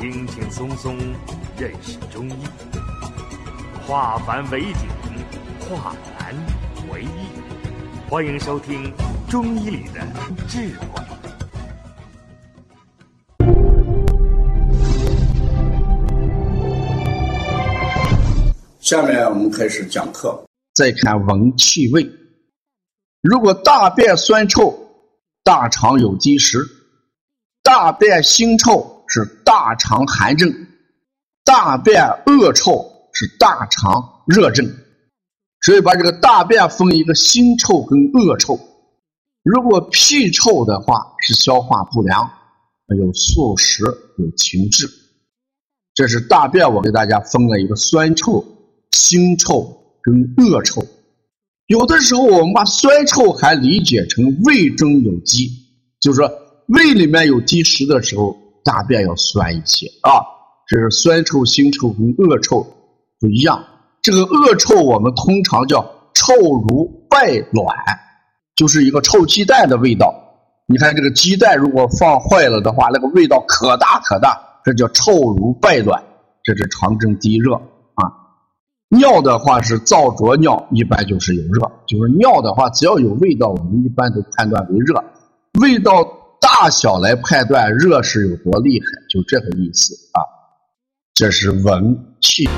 轻轻松松认识中医，化繁为简，化难为易。欢迎收听《中医里的智慧》。下面我们开始讲课。再看闻气味，如果大便酸臭，大肠有积食；大便腥臭是大肠寒症；大便恶臭是大肠热症。所以把这个大便分一个腥臭跟恶臭。如果屁臭的话，是消化不良，有素食，有情志。这是大便，我给大家分了一个酸臭、腥臭。跟恶臭，有的时候我们把酸臭还理解成胃中有积，就是说胃里面有积食的时候，大便要酸一些啊。这是酸臭、腥臭跟恶臭不一样。这个恶臭我们通常叫臭如败卵，就是一个臭鸡蛋的味道。你看这个鸡蛋如果放坏了的话，那个味道可大可大，这叫臭如败卵，这是肠正低热啊。尿的话是燥浊尿，一般就是有热。就是尿的话，只要有味道，我们一般都判断为热。味道大小来判断热是有多厉害，就这个意思啊。这是文气。